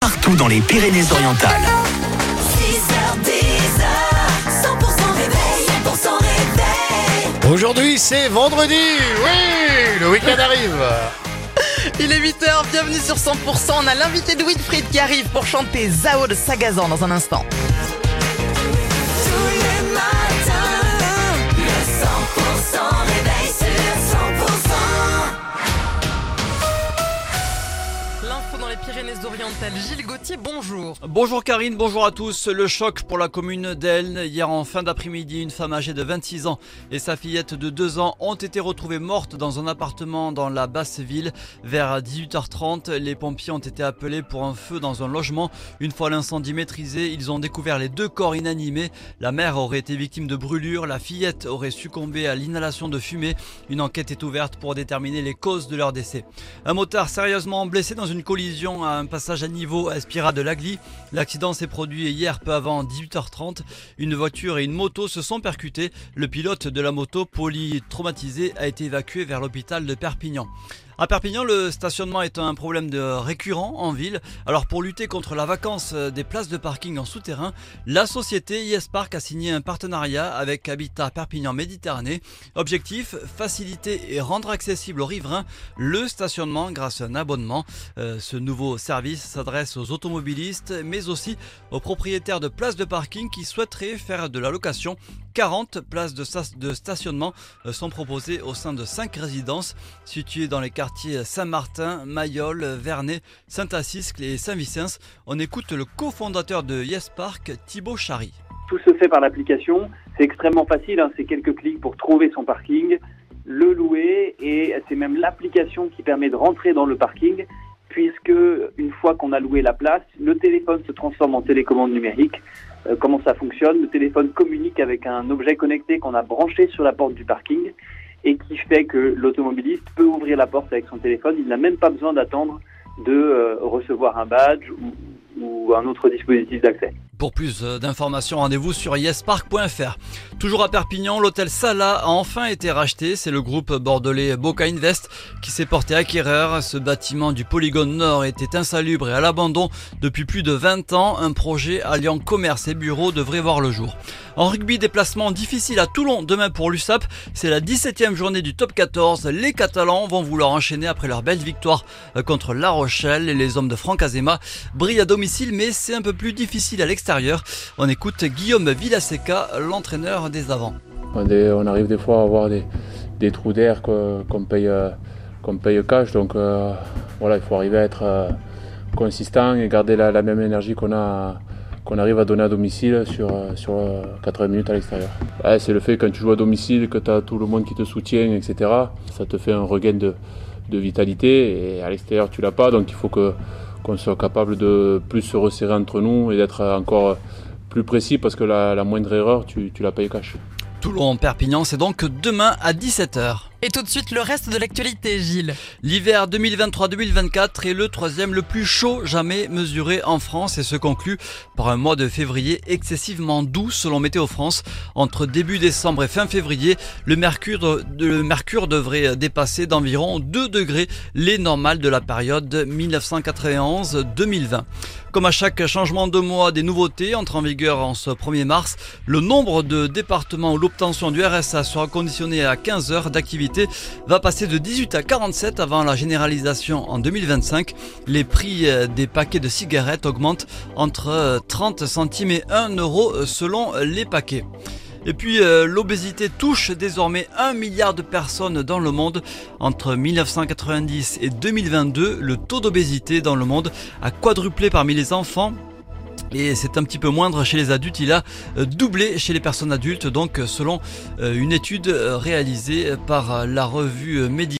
partout dans les Pyrénées-Orientales. 6h10, 100% réveil, 100% réveil. Aujourd'hui, c'est vendredi. Oui, le week-end arrive. Il est 8h, bienvenue sur 100%. On a l'invité de Winfried qui arrive pour chanter Zao de Sagazan dans un instant. Gilles Gauthier, bonjour. Bonjour Karine, bonjour à tous. Le choc pour la commune d'Elne. Hier en fin d'après-midi, une femme âgée de 26 ans et sa fillette de 2 ans ont été retrouvées mortes dans un appartement dans la basse ville. Vers 18h30, les pompiers ont été appelés pour un feu dans un logement. Une fois l'incendie maîtrisé, ils ont découvert les deux corps inanimés. La mère aurait été victime de brûlures, la fillette aurait succombé à l'inhalation de fumée. Une enquête est ouverte pour déterminer les causes de leur décès. Un motard sérieusement blessé dans une collision à un passage à niveau à De. L'accident s'est produit hier peu avant 18h30. Une voiture et une moto se sont percutées. Le pilote de la moto, polytraumatisé, a été évacué vers l'hôpital de Perpignan. À Perpignan, le stationnement est un problème récurrent en ville. Alors pour lutter contre la vacance des places de parking en souterrain, la société IS Park a signé un partenariat avec Habitat Perpignan Méditerranée. Objectif faciliter et rendre accessible aux riverains le stationnement grâce à un abonnement. Euh, ce nouveau service s'adresse aux automobilistes mais aussi aux propriétaires de places de parking qui souhaiteraient faire de la location. 40 places de, de stationnement euh, sont proposées au sein de 5 résidences situées dans les quartiers Saint-Martin, Mayol, Vernet, Saint-Assiscle et Saint-Vicence. On écoute le cofondateur de Yes Park, Thibaut Chary. Tout se fait par l'application. C'est extrêmement facile. hein. C'est quelques clics pour trouver son parking, le louer et c'est même l'application qui permet de rentrer dans le parking puisque une fois qu'on a loué la place, le téléphone se transforme en télécommande numérique. Euh, comment ça fonctionne? Le téléphone communique avec un objet connecté qu'on a branché sur la porte du parking et qui fait que l'automobiliste peut ouvrir la porte avec son téléphone. Il n'a même pas besoin d'attendre de euh, recevoir un badge ou, ou un autre dispositif d'accès. Pour plus euh, d'informations, rendez-vous sur yespark.fr. Toujours à Perpignan, l'hôtel Sala a enfin été racheté. C'est le groupe bordelais Boca Invest qui s'est porté acquéreur. Ce bâtiment du polygone nord était insalubre et à l'abandon depuis plus de 20 ans. Un projet alliant commerce et bureaux devrait voir le jour. En rugby, déplacement difficile à Toulon demain pour l'USAP. C'est la 17e journée du top 14. Les Catalans vont vouloir enchaîner après leur belle victoire euh, contre La Rochelle et les hommes de Franck Azema brillent à domicile mais c'est un peu plus difficile à l'extérieur. On écoute Guillaume Villaseca, l'entraîneur des avants. On, arrive des fois à avoir des, des trous d'air qu'on paye, euh, qu'on paye cash. Donc euh, voilà, il faut arriver à être euh, consistant et garder la, la même énergie qu'on a qu'on arrive à donner à domicile sur, sur euh, 80 minutes à l'extérieur. Ouais, c'est le fait quand tu joues à domicile, que tu as tout le monde qui te soutient, etc. Ça te fait un regain de, de vitalité et à l'extérieur tu l'as pas. Donc il faut que qu'on soit capable de plus se resserrer entre nous et d'être encore plus précis parce que la, moindre erreur, tu, tu la payes cash. Toulon-Perpignan, c'est donc demain à 17h. Et tout de suite, le reste de l'actualité, Gilles. L'hiver 2023-2024 est le troisième le plus chaud jamais mesuré en France et se conclut par un mois de février excessivement doux selon Météo France. Entre début décembre et fin février, le mercure, devrait dépasser d'environ 2 degrés les normales de la période 1991-2020. Comme à chaque changement de mois, des nouveautés entrent en vigueur en ce 1er mars. Le nombre de départements où l'obtention du RSA sera conditionnée à 15 heures d'activité va passer de 18 à 47 avant la généralisation en 2025. Les prix euh, des paquets de cigarettes augmentent entre euh, 30 centimes et 1 euro euh, selon les paquets. Et puis euh, l'obésité touche désormais 1 milliard de personnes dans le monde. Entre 1990 et 2022, le taux d'obésité dans le monde a quadruplé parmi les enfants. Et c'est un petit peu moindre chez les adultes, il a euh, doublé chez les personnes adultes, donc euh, selon euh, une étude réalisée par la revue médicale.